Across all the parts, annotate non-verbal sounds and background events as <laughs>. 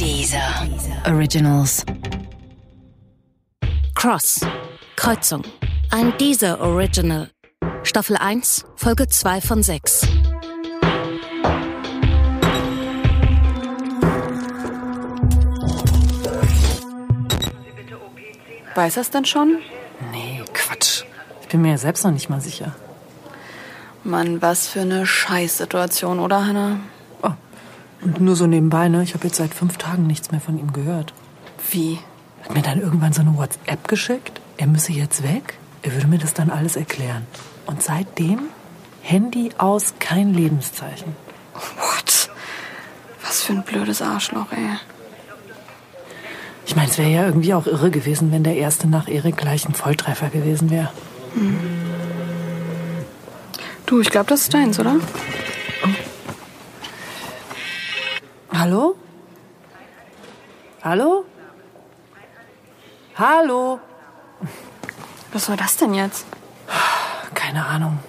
Dieser Originals. Cross. Kreuzung. Ein Deezer Original. Staffel 1, Folge 2 von 6. Weiß er es denn schon? Nee, Quatsch. Ich bin mir ja selbst noch nicht mal sicher. Mann, was für eine Scheißsituation, oder Hannah? Und nur so nebenbei, ne? Ich habe jetzt seit fünf Tagen nichts mehr von ihm gehört. Wie? Hat mir dann irgendwann so eine WhatsApp geschickt. Er müsse jetzt weg. Er würde mir das dann alles erklären. Und seitdem Handy aus, kein Lebenszeichen. What? Was für ein blödes Arschloch, ey. Ich meine, es wäre ja irgendwie auch irre gewesen, wenn der erste nach Erik gleich ein Volltreffer gewesen wäre. Hm. Du, ich glaube, das ist deins, oder? Hallo? Hallo? Hallo? Was soll das denn jetzt? Keine Ahnung.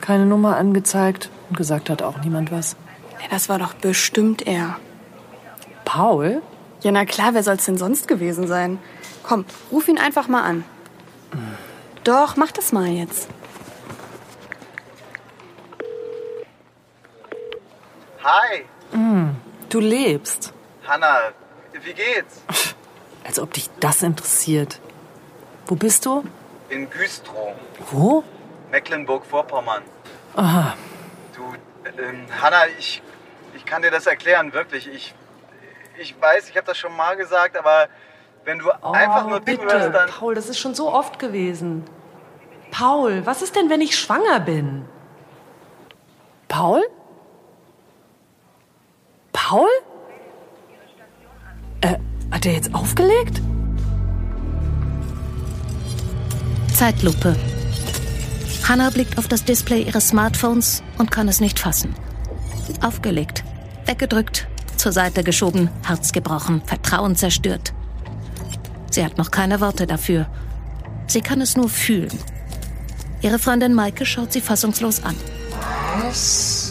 Keine Nummer angezeigt und gesagt hat auch niemand was. Ja, das war doch bestimmt er. Paul? Ja, na klar, wer soll's denn sonst gewesen sein? Komm, ruf ihn einfach mal an. Mhm. Doch, mach das mal jetzt. Hi. Du lebst. Hanna, wie geht's? <laughs> Als ob dich das interessiert. Wo bist du? In Güstrow. Wo? Mecklenburg-Vorpommern. Aha. Du, ähm, Hanna, ich, ich kann dir das erklären, wirklich. Ich, ich weiß, ich habe das schon mal gesagt, aber wenn du oh, einfach nur bitte, wirst, dann... Paul, das ist schon so oft gewesen. Paul, was ist denn, wenn ich schwanger bin? Paul? Paul? Äh, hat er jetzt aufgelegt? Zeitlupe. Hannah blickt auf das Display ihres Smartphones und kann es nicht fassen. Aufgelegt, weggedrückt, zur Seite geschoben, Herz gebrochen, Vertrauen zerstört. Sie hat noch keine Worte dafür. Sie kann es nur fühlen. Ihre Freundin Maike schaut sie fassungslos an. Was?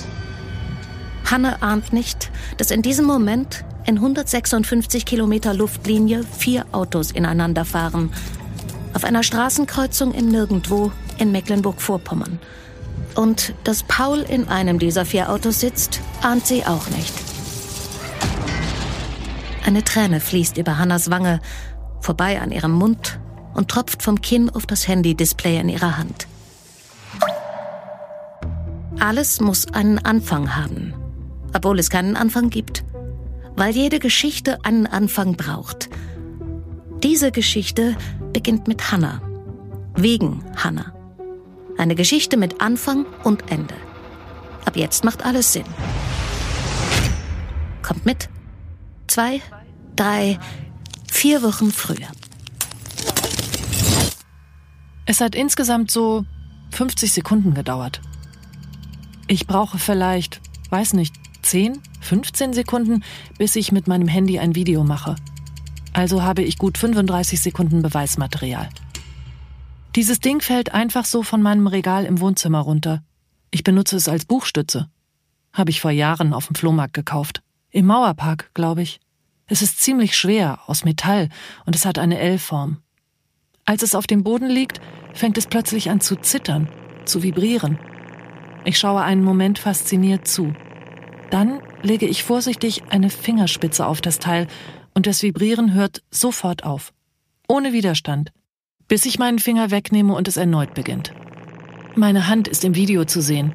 Hannah ahnt nicht, dass in diesem Moment in 156 Kilometer Luftlinie vier Autos ineinander fahren. Auf einer Straßenkreuzung im Nirgendwo in Mecklenburg-Vorpommern. Und dass Paul in einem dieser vier Autos sitzt, ahnt sie auch nicht. Eine Träne fließt über Hannas Wange, vorbei an ihrem Mund und tropft vom Kinn auf das Handy-Display in ihrer Hand. Alles muss einen Anfang haben, obwohl es keinen Anfang gibt. Weil jede Geschichte einen Anfang braucht. Diese Geschichte beginnt mit Hannah. Wegen Hannah. Eine Geschichte mit Anfang und Ende. Ab jetzt macht alles Sinn. Kommt mit. Zwei, drei, vier Wochen früher. Es hat insgesamt so 50 Sekunden gedauert. Ich brauche vielleicht, weiß nicht, 10, 15 Sekunden, bis ich mit meinem Handy ein Video mache. Also habe ich gut 35 Sekunden Beweismaterial. Dieses Ding fällt einfach so von meinem Regal im Wohnzimmer runter. Ich benutze es als Buchstütze. Habe ich vor Jahren auf dem Flohmarkt gekauft. Im Mauerpark, glaube ich. Es ist ziemlich schwer, aus Metall, und es hat eine L-Form. Als es auf dem Boden liegt, fängt es plötzlich an zu zittern, zu vibrieren. Ich schaue einen Moment fasziniert zu. Dann lege ich vorsichtig eine Fingerspitze auf das Teil und das Vibrieren hört sofort auf. Ohne Widerstand. Bis ich meinen Finger wegnehme und es erneut beginnt. Meine Hand ist im Video zu sehen.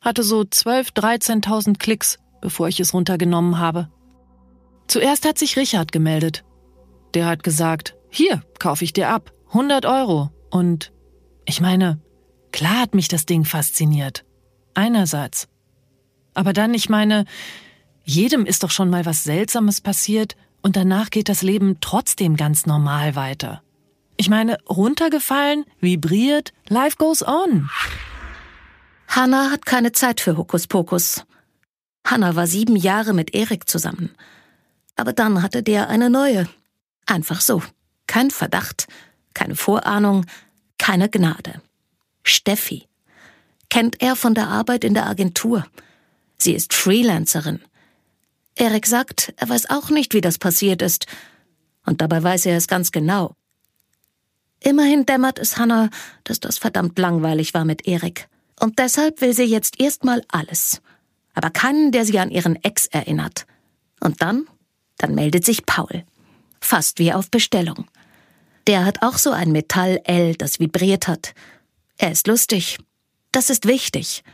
Hatte so 12.000, 13.000 Klicks, bevor ich es runtergenommen habe. Zuerst hat sich Richard gemeldet. Der hat gesagt, hier, kaufe ich dir ab. 100 Euro. Und ich meine, klar hat mich das Ding fasziniert. Einerseits. Aber dann, ich meine, jedem ist doch schon mal was Seltsames passiert und danach geht das Leben trotzdem ganz normal weiter. Ich meine, runtergefallen, vibriert, life goes on. Hannah hat keine Zeit für Hokuspokus. Hannah war sieben Jahre mit Erik zusammen. Aber dann hatte der eine neue. Einfach so. Kein Verdacht, keine Vorahnung, keine Gnade. Steffi. Kennt er von der Arbeit in der Agentur. Sie ist Freelancerin. Erik sagt, er weiß auch nicht, wie das passiert ist. Und dabei weiß er es ganz genau. Immerhin dämmert es Hannah, dass das verdammt langweilig war mit Erik. Und deshalb will sie jetzt erstmal alles. Aber keinen, der sie an ihren Ex erinnert. Und dann? Dann meldet sich Paul. Fast wie auf Bestellung. Der hat auch so ein Metall-L, das vibriert hat. Er ist lustig. Das ist wichtig.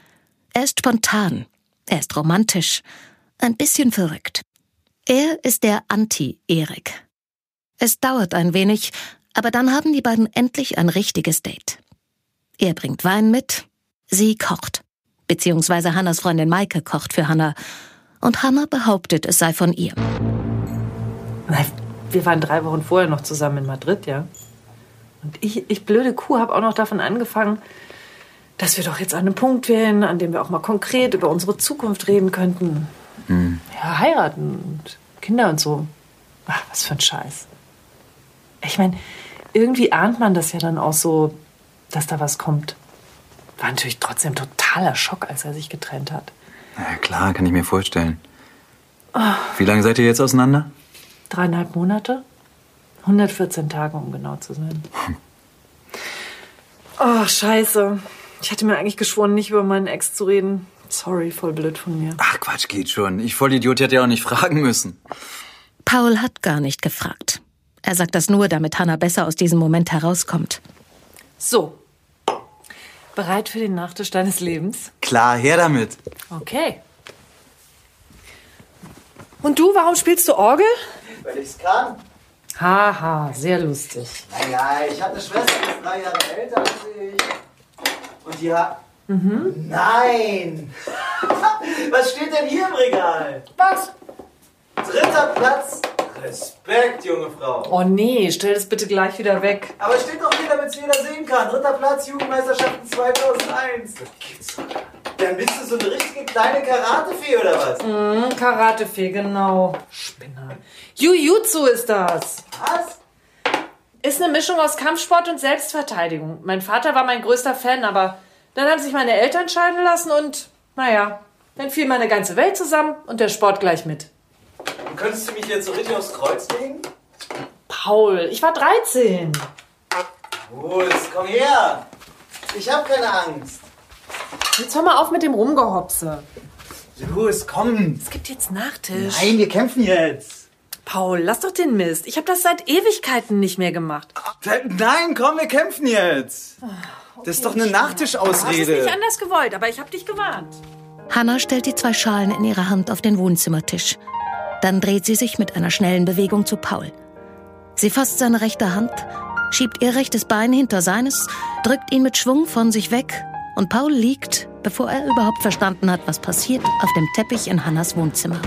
Er ist spontan. Er ist romantisch. Ein bisschen verrückt. Er ist der Anti-Erik. Es dauert ein wenig, aber dann haben die beiden endlich ein richtiges Date. Er bringt Wein mit, sie kocht. Beziehungsweise Hannas Freundin Maike kocht für Hanna. Und Hanna behauptet, es sei von ihr. Wir waren drei Wochen vorher noch zusammen in Madrid, ja. Und ich, ich blöde Kuh, habe auch noch davon angefangen, dass wir doch jetzt an einem Punkt wären, an dem wir auch mal konkret über unsere Zukunft reden könnten. Hm. Ja, heiraten und Kinder und so. Ach, was für ein Scheiß. Ich meine, irgendwie ahnt man das ja dann auch so, dass da was kommt. War natürlich trotzdem totaler Schock, als er sich getrennt hat. Na ja, klar, kann ich mir vorstellen. Wie lange seid ihr jetzt auseinander? Dreieinhalb Monate? 114 Tage, um genau zu sein. Oh, scheiße. Ich hatte mir eigentlich geschworen, nicht über meinen Ex zu reden. Sorry, voll blöd von mir. Ach, Quatsch, geht schon. Ich Vollidiot hätte ja auch nicht fragen müssen. Paul hat gar nicht gefragt. Er sagt das nur, damit Hannah besser aus diesem Moment herauskommt. So. Bereit für den Nachtisch deines Lebens? Klar, her damit. Okay. Und du, warum spielst du Orgel? Weil ich's kann. Haha, sehr lustig. Naja, ich habe eine Schwester, die ist drei Jahre älter als ich. Und die hat. Nein! <laughs> Was steht denn hier im Regal? Was? Dritter Platz. Respekt, junge Frau. Oh nee, stell das bitte gleich wieder weg. Aber steht doch hier, damit es jeder sehen kann. Dritter Platz, Jugendmeisterschaften 2001. Das gibt's doch. Dann bist du so eine richtige kleine Karatefee oder was? Hm, Karatefee, genau. Spinner. Jujutsu ist das. Was? Ist eine Mischung aus Kampfsport und Selbstverteidigung. Mein Vater war mein größter Fan, aber dann haben sich meine Eltern scheiden lassen und, naja, dann fiel meine ganze Welt zusammen und der Sport gleich mit. Und könntest du mich jetzt so richtig aufs Kreuz legen? Paul, ich war 13. Los, komm her. Ich hab keine Angst. Jetzt hör mal auf mit dem Rumgehopse. Los, komm. Es gibt jetzt Nachtisch. Nein, wir kämpfen jetzt. Paul, lass doch den Mist. Ich habe das seit Ewigkeiten nicht mehr gemacht. Nein, komm, wir kämpfen jetzt. Das ist doch eine Du hast es Nachtischausrede. nicht anders gewollt, aber ich habe dich gewarnt. Hannah stellt die zwei Schalen in ihrer Hand auf den Wohnzimmertisch. Dann dreht sie sich mit einer schnellen Bewegung zu Paul. Sie fasst seine rechte Hand, schiebt ihr rechtes Bein hinter seines, drückt ihn mit Schwung von sich weg und Paul liegt, bevor er überhaupt verstanden hat, was passiert, auf dem Teppich in Hannas Wohnzimmer.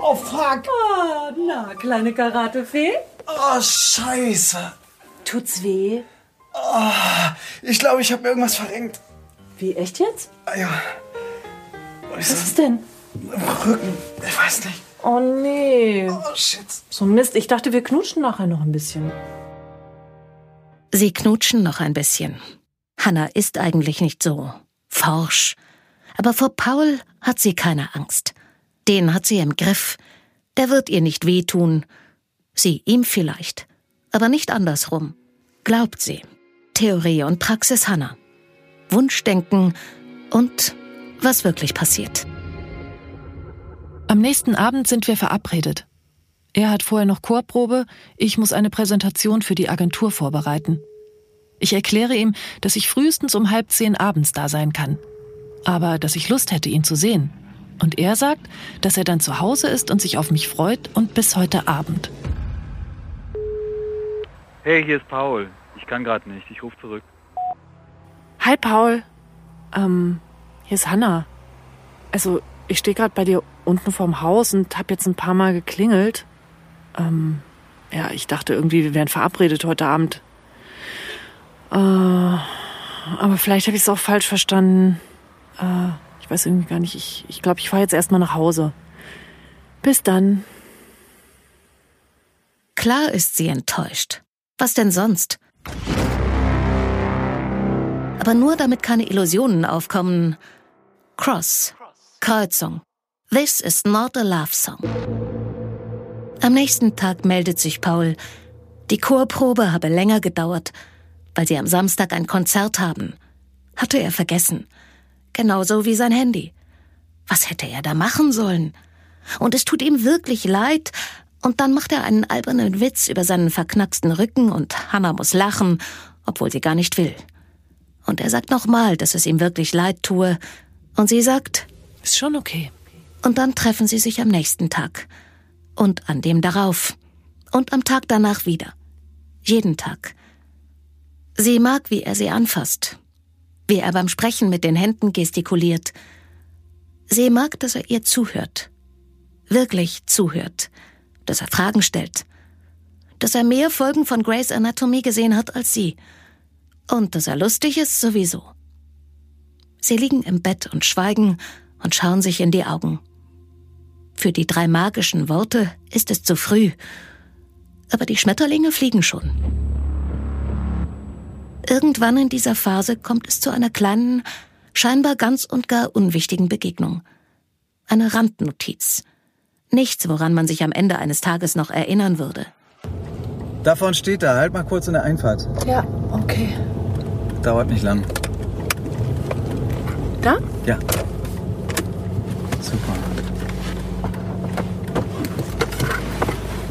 Oh, fuck. Oh, na, kleine Karatefee. Oh, scheiße. Tut's weh? Ich glaube, ich habe mir irgendwas verrenkt. Wie, echt jetzt? Ah, ja. Was Was ist denn? Im Rücken. Ich weiß nicht. Oh nee. Oh, shit. So Mist, ich dachte, wir knutschen nachher noch ein bisschen. Sie knutschen noch ein bisschen. Hannah ist eigentlich nicht so forsch. Aber vor Paul hat sie keine Angst. Den hat sie im Griff. Der wird ihr nicht wehtun. Sie ihm vielleicht. Aber nicht andersrum. Glaubt sie. Theorie und Praxis Hannah. Wunschdenken und was wirklich passiert. Am nächsten Abend sind wir verabredet. Er hat vorher noch Chorprobe, ich muss eine Präsentation für die Agentur vorbereiten. Ich erkläre ihm, dass ich frühestens um halb zehn abends da sein kann. Aber dass ich Lust hätte, ihn zu sehen. Und er sagt, dass er dann zu Hause ist und sich auf mich freut und bis heute Abend. Hey, hier ist Paul. Ich kann gerade nicht. Ich rufe zurück. Hi Paul. Ähm, hier ist Hanna. Also, ich stehe gerade bei dir unten vorm Haus und habe jetzt ein paar Mal geklingelt. Ähm, ja, ich dachte irgendwie, wir wären verabredet heute Abend. Äh, aber vielleicht habe ich es auch falsch verstanden. Äh, ich weiß irgendwie gar nicht. Ich glaube, ich, glaub, ich fahre jetzt erstmal nach Hause. Bis dann. Klar ist sie enttäuscht. Was denn sonst? Aber nur damit keine Illusionen aufkommen. Cross. Kreuzung. This is not a love song. Am nächsten Tag meldet sich Paul. Die Chorprobe habe länger gedauert, weil sie am Samstag ein Konzert haben. Hatte er vergessen. Genauso wie sein Handy. Was hätte er da machen sollen? Und es tut ihm wirklich leid. Und dann macht er einen albernen Witz über seinen verknacksten Rücken und Hannah muss lachen, obwohl sie gar nicht will. Und er sagt nochmal, dass es ihm wirklich leid tue. Und sie sagt, ist schon okay. Und dann treffen sie sich am nächsten Tag. Und an dem darauf. Und am Tag danach wieder. Jeden Tag. Sie mag, wie er sie anfasst. Wie er beim Sprechen mit den Händen gestikuliert. Sie mag, dass er ihr zuhört. Wirklich zuhört. Dass er Fragen stellt. Dass er mehr Folgen von Grey's Anatomy gesehen hat als sie. Und dass er lustig ist sowieso. Sie liegen im Bett und schweigen und schauen sich in die Augen. Für die drei magischen Worte ist es zu früh, aber die Schmetterlinge fliegen schon. Irgendwann in dieser Phase kommt es zu einer kleinen, scheinbar ganz und gar unwichtigen Begegnung. Eine Randnotiz. Nichts, woran man sich am Ende eines Tages noch erinnern würde. Davon steht da. Halt mal kurz in der Einfahrt. Ja, okay. Dauert nicht lang. Da? Ja. Super.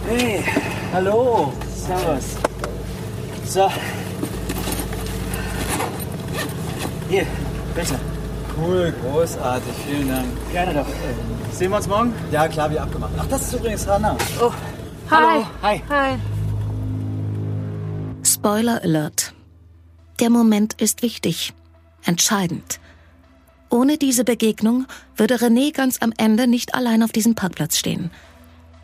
Hey, hallo. Servus. So. Hier, bitte. Cool, großartig. Vielen Dank. Gerne doch. Sehen wir uns morgen? Ja, klar, wie abgemacht. Ach, das ist übrigens Hannah. Oh, hallo. Hi. Hi. Spoiler Alert. Der Moment ist wichtig, entscheidend. Ohne diese Begegnung würde René ganz am Ende nicht allein auf diesem Parkplatz stehen.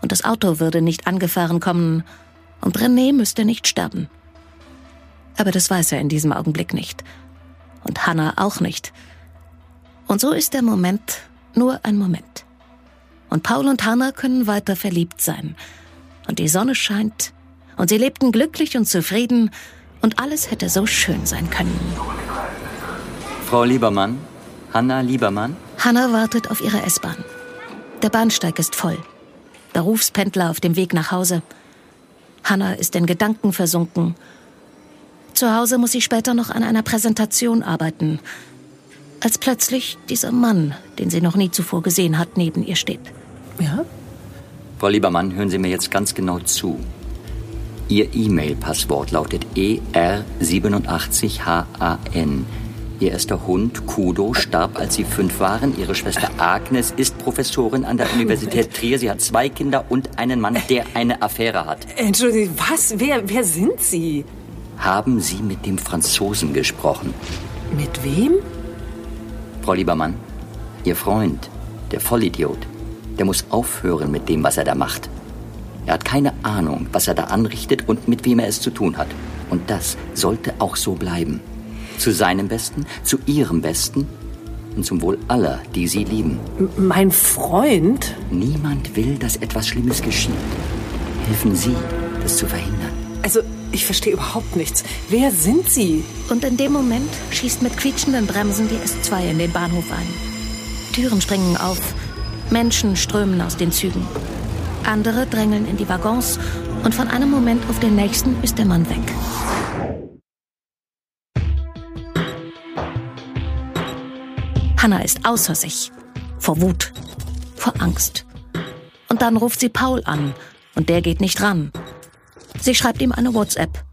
Und das Auto würde nicht angefahren kommen. Und René müsste nicht sterben. Aber das weiß er in diesem Augenblick nicht. Und Hannah auch nicht. Und so ist der Moment nur ein Moment. Und Paul und Hannah können weiter verliebt sein. Und die Sonne scheint. Und sie lebten glücklich und zufrieden. Und alles hätte so schön sein können. Frau Liebermann, Hanna Liebermann? Hannah wartet auf ihre S-Bahn. Der Bahnsteig ist voll. Berufspendler auf dem Weg nach Hause. Hannah ist in Gedanken versunken. Zu Hause muss sie später noch an einer Präsentation arbeiten. Als plötzlich dieser Mann, den sie noch nie zuvor gesehen hat, neben ihr steht. Ja? Frau Liebermann, hören Sie mir jetzt ganz genau zu. Ihr E-Mail-Passwort lautet E ER87HAN. Ihr erster Hund, Kudo, starb, als Sie fünf waren. Ihre Schwester Agnes ist Professorin an der Universität Trier. Sie hat zwei Kinder und einen Mann, der eine Affäre hat. Entschuldigung, was? Wer, wer sind Sie? Haben Sie mit dem Franzosen gesprochen? Mit wem? Frau Liebermann, Ihr Freund, der Vollidiot, der muss aufhören mit dem, was er da macht. Er hat keine Ahnung, was er da anrichtet und mit wem er es zu tun hat. Und das sollte auch so bleiben. Zu seinem Besten, zu Ihrem Besten und zum Wohl aller, die Sie lieben. Mein Freund? Niemand will, dass etwas Schlimmes geschieht. Helfen Sie, das zu verhindern. Also, ich verstehe überhaupt nichts. Wer sind Sie? Und in dem Moment schießt mit quietschenden Bremsen die S2 in den Bahnhof ein. Türen springen auf. Menschen strömen aus den Zügen. Andere drängeln in die Waggons und von einem Moment auf den nächsten ist der Mann weg. Hannah ist außer sich. Vor Wut. Vor Angst. Und dann ruft sie Paul an. Und der geht nicht ran. Sie schreibt ihm eine WhatsApp.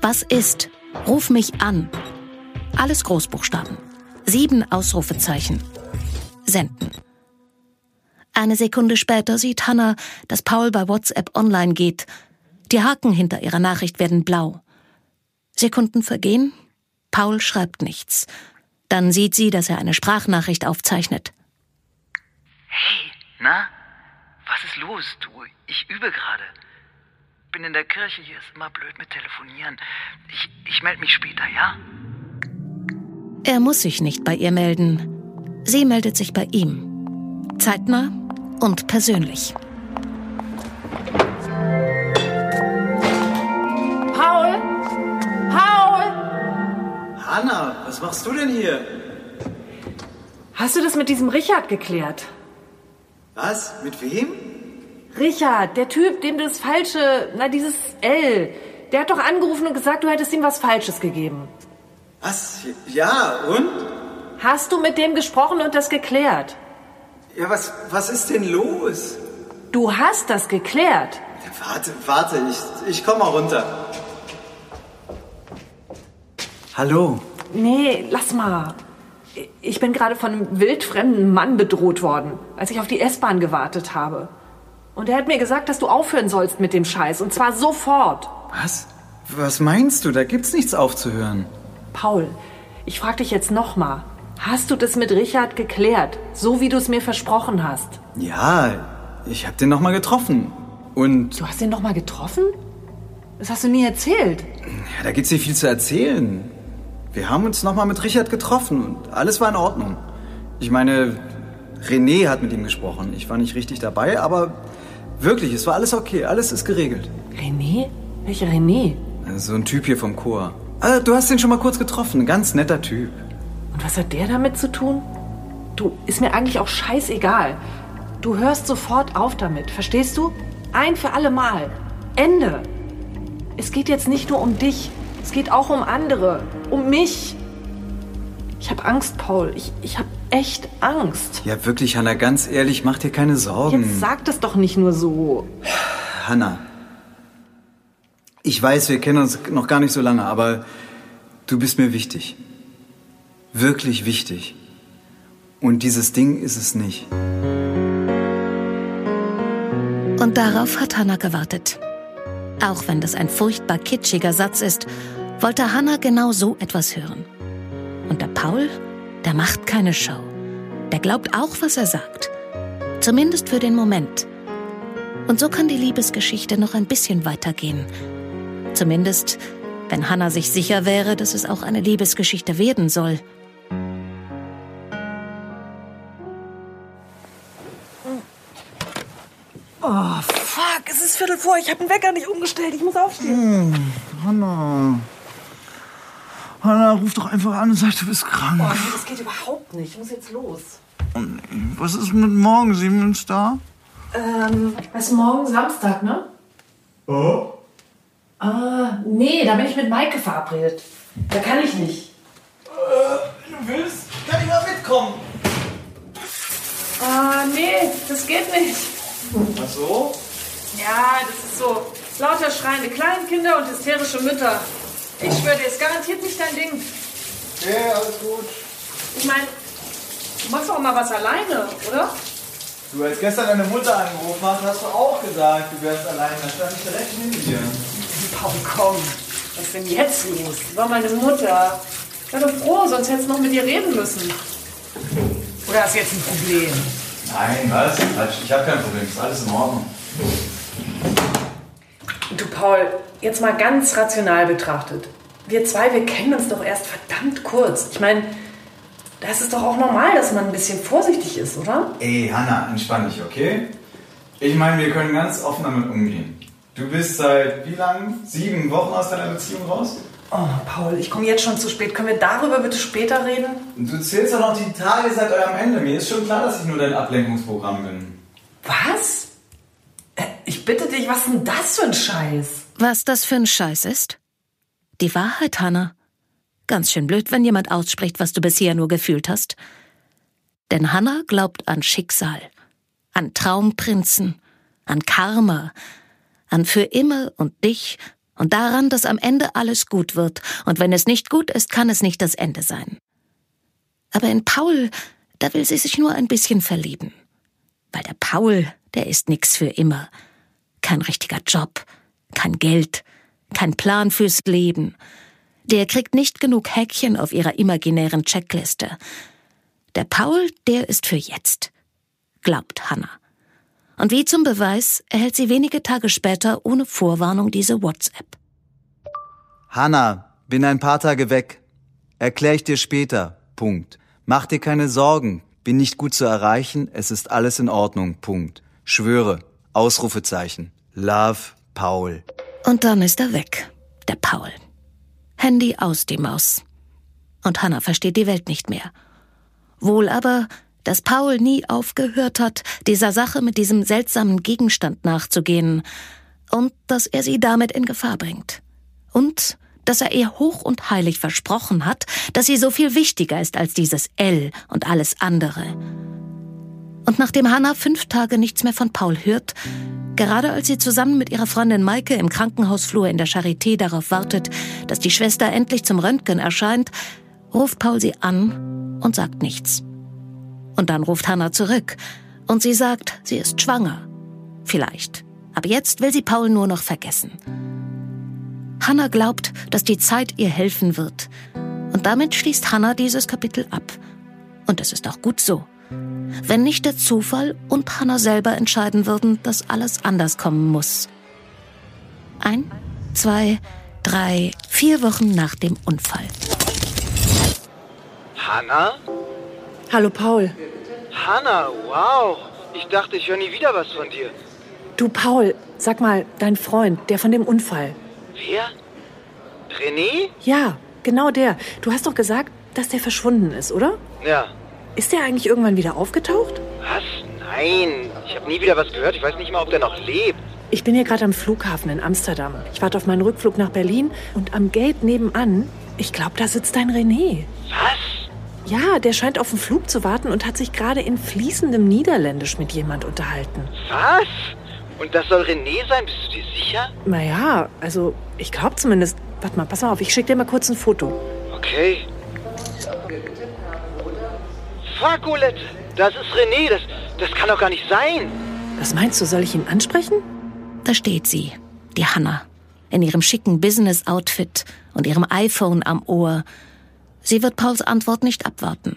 Was ist? Ruf mich an. Alles Großbuchstaben. Sieben Ausrufezeichen. Senden. Eine Sekunde später sieht Hannah, dass Paul bei WhatsApp online geht. Die Haken hinter ihrer Nachricht werden blau. Sekunden vergehen. Paul schreibt nichts. Dann sieht sie, dass er eine Sprachnachricht aufzeichnet. Hey, na? Was ist los, du? Ich übe gerade. Bin in der Kirche, hier ist immer blöd mit Telefonieren. Ich, ich melde mich später, ja? Er muss sich nicht bei ihr melden. Sie meldet sich bei ihm. Zeitnah und persönlich. Paul? Paul? Hanna, was machst du denn hier? Hast du das mit diesem Richard geklärt? Was? Mit wem? Richard, der Typ, dem das falsche, na dieses L, der hat doch angerufen und gesagt, du hättest ihm was Falsches gegeben. Was? Ja, und? Hast du mit dem gesprochen und das geklärt? Ja, was, was ist denn los? Du hast das geklärt. Ja, warte, warte, ich, ich komm mal runter. Hallo. Nee, lass mal. Ich bin gerade von einem wildfremden Mann bedroht worden, als ich auf die S-Bahn gewartet habe. Und er hat mir gesagt, dass du aufhören sollst mit dem Scheiß. Und zwar sofort. Was? Was meinst du? Da gibt's nichts aufzuhören. Paul, ich frag dich jetzt nochmal. Hast du das mit Richard geklärt? So wie du es mir versprochen hast? Ja, ich hab den nochmal getroffen. Und. Du hast den nochmal getroffen? Das hast du nie erzählt. Ja, da gibt's nicht viel zu erzählen. Wir haben uns nochmal mit Richard getroffen und alles war in Ordnung. Ich meine, René hat mit ihm gesprochen. Ich war nicht richtig dabei, aber wirklich, es war alles okay. Alles ist geregelt. René? Welcher René? So ein Typ hier vom Chor. Ah, du hast ihn schon mal kurz getroffen. Ein ganz netter Typ. Und was hat der damit zu tun? Du, ist mir eigentlich auch scheißegal. Du hörst sofort auf damit, verstehst du? Ein für alle Mal. Ende. Es geht jetzt nicht nur um dich. Es geht auch um andere. Um mich. Ich habe Angst, Paul. Ich, ich habe echt Angst. Ja, wirklich, Hanna, ganz ehrlich, mach dir keine Sorgen. Jetzt sag das doch nicht nur so. Hanna, ich weiß, wir kennen uns noch gar nicht so lange, aber du bist mir wichtig. Wirklich wichtig. Und dieses Ding ist es nicht. Und darauf hat Hannah gewartet. Auch wenn das ein furchtbar kitschiger Satz ist, wollte Hannah genau so etwas hören. Und der Paul, der macht keine Show. Der glaubt auch, was er sagt. Zumindest für den Moment. Und so kann die Liebesgeschichte noch ein bisschen weitergehen. Zumindest, wenn Hannah sich sicher wäre, dass es auch eine Liebesgeschichte werden soll. Oh, fuck, es ist Viertel vor. Ich habe den Wecker nicht umgestellt. Ich muss aufstehen. Hm, Hanna. Hanna, ruf doch einfach an und sag, du bist krank. Oh, nee, das geht überhaupt nicht. Ich muss jetzt los. Oh, nee. Was ist mit morgen? Sehen wir uns da? Ähm, was ist morgen Samstag, ne? Oh? Ah, nee, da bin ich mit Maike verabredet. Da kann ich nicht. Äh, du willst? Kann ich mal mitkommen? Ah, nee, das geht nicht. Ach so? Ja, das ist so. Lauter schreiende Kleinkinder und hysterische Mütter. Ich schwöre dir, ist garantiert nicht dein Ding. Nee, alles gut. Ich meine, du machst doch mal was alleine, oder? Du, als gestern deine Mutter angerufen hast, hast du auch gesagt, du wärst allein. Da stand ich direkt neben dir. Paul, komm. Was ist denn jetzt los? War meine Mutter. Sei doch froh, sonst hättest du noch mit ihr reden müssen. Oder hast du jetzt ein Problem? Nein, was? Ich habe kein Problem. Ist alles in Ordnung. Du, Paul, jetzt mal ganz rational betrachtet. Wir zwei, wir kennen uns doch erst verdammt kurz. Ich meine, da ist doch auch normal, dass man ein bisschen vorsichtig ist, oder? Ey, Hanna, entspann dich, okay? Ich meine, wir können ganz offen damit umgehen. Du bist seit wie lang? Sieben Wochen aus deiner Beziehung raus? Oh, Paul, ich komme jetzt schon zu spät. Können wir darüber bitte später reden? Du zählst doch noch die Tage seit eurem Ende. Mir ist schon klar, dass ich nur dein Ablenkungsprogramm bin. Was? Ich bitte dich, was ist denn das für ein Scheiß? Was das für ein Scheiß ist? Die Wahrheit, Hannah. Ganz schön blöd, wenn jemand ausspricht, was du bisher nur gefühlt hast. Denn Hannah glaubt an Schicksal, an Traumprinzen, an Karma, an für immer und dich und daran, dass am Ende alles gut wird. Und wenn es nicht gut ist, kann es nicht das Ende sein. Aber in Paul, da will sie sich nur ein bisschen verlieben. Weil der Paul, der ist nix für immer. Kein richtiger Job, kein Geld, kein Plan fürs Leben. Der kriegt nicht genug Häkchen auf ihrer imaginären Checkliste. Der Paul, der ist für jetzt, glaubt Hannah. Und wie zum Beweis erhält sie wenige Tage später ohne Vorwarnung diese WhatsApp. Hanna, bin ein paar Tage weg. Erklär ich dir später. Punkt. Mach dir keine Sorgen. Bin nicht gut zu erreichen. Es ist alles in Ordnung. Punkt. Schwöre. Ausrufezeichen. Love, Paul. Und dann ist er weg, der Paul. Handy aus die Maus. Und Hannah versteht die Welt nicht mehr. Wohl aber, dass Paul nie aufgehört hat, dieser Sache mit diesem seltsamen Gegenstand nachzugehen und dass er sie damit in Gefahr bringt. Und dass er ihr hoch und heilig versprochen hat, dass sie so viel wichtiger ist als dieses L und alles andere. Und nachdem Hannah fünf Tage nichts mehr von Paul hört, gerade als sie zusammen mit ihrer Freundin Maike im Krankenhausflur in der Charité darauf wartet, dass die Schwester endlich zum Röntgen erscheint, ruft Paul sie an und sagt nichts. Und dann ruft Hannah zurück und sie sagt, sie ist schwanger. Vielleicht. Aber jetzt will sie Paul nur noch vergessen. Hannah glaubt, dass die Zeit ihr helfen wird. Und damit schließt Hannah dieses Kapitel ab. Und es ist auch gut so. Wenn nicht der Zufall und Hannah selber entscheiden würden, dass alles anders kommen muss. Ein, zwei, drei, vier Wochen nach dem Unfall. Hanna? Hallo Paul. Hanna, wow. Ich dachte, ich höre nie wieder was von dir. Du Paul, sag mal, dein Freund, der von dem Unfall. Wer? René? Ja, genau der. Du hast doch gesagt, dass der verschwunden ist, oder? Ja. Ist der eigentlich irgendwann wieder aufgetaucht? Was? Nein. Ich habe nie wieder was gehört. Ich weiß nicht mal, ob der noch lebt. Ich bin hier gerade am Flughafen in Amsterdam. Ich warte auf meinen Rückflug nach Berlin und am Gate nebenan, ich glaube, da sitzt dein René. Was? Ja, der scheint auf den Flug zu warten und hat sich gerade in fließendem Niederländisch mit jemand unterhalten. Was? Und das soll René sein? Bist du dir sicher? Naja, also ich glaube zumindest. Warte mal, pass mal auf, ich schicke dir mal kurz ein Foto. Okay. Colette. Das ist René. Das, das kann doch gar nicht sein. Was meinst du, soll ich ihn ansprechen? Da steht sie, die Hannah, in ihrem schicken Business-Outfit und ihrem iPhone am Ohr. Sie wird Pauls Antwort nicht abwarten.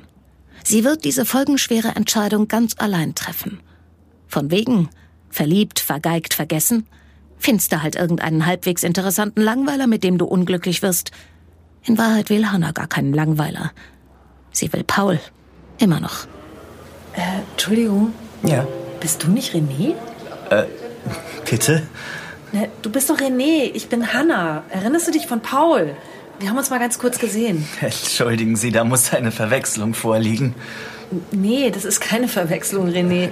Sie wird diese folgenschwere Entscheidung ganz allein treffen. Von wegen verliebt, vergeigt, vergessen? Findest du halt irgendeinen halbwegs interessanten Langweiler, mit dem du unglücklich wirst. In Wahrheit will Hannah gar keinen Langweiler. Sie will Paul. Immer noch. Äh, Entschuldigung. Ja. Bist du nicht René? Äh, bitte? Ne, du bist doch René. Ich bin Hannah. Erinnerst du dich von Paul? Wir haben uns mal ganz kurz gesehen. <laughs> Entschuldigen Sie, da muss eine Verwechslung vorliegen. Nee, das ist keine Verwechslung, René.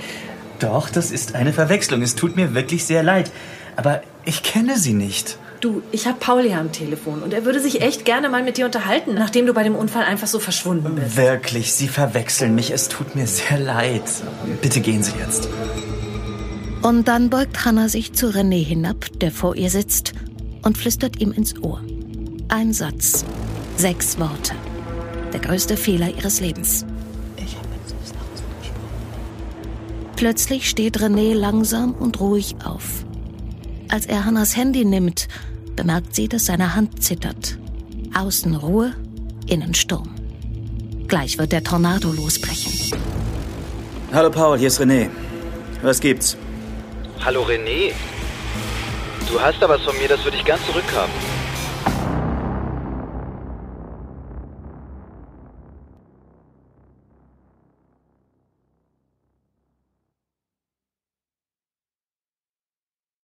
Doch, das ist eine Verwechslung. Es tut mir wirklich sehr leid. Aber ich kenne Sie nicht. Du, ich habe Paul hier am Telefon und er würde sich echt gerne mal mit dir unterhalten, nachdem du bei dem Unfall einfach so verschwunden bist. Wirklich, Sie verwechseln mich. Es tut mir sehr leid. Bitte gehen Sie jetzt. Und dann beugt Hannah sich zu René hinab, der vor ihr sitzt, und flüstert ihm ins Ohr. Ein Satz, sechs Worte. Der größte Fehler ihres Lebens. Plötzlich steht René langsam und ruhig auf. Als er Hannas Handy nimmt, bemerkt sie, dass seine Hand zittert. Außen Ruhe, innen Sturm. Gleich wird der Tornado losbrechen. Hallo Paul, hier ist René. Was gibt's? Hallo René. Du hast da was von mir, das würde ich gern zurückhaben.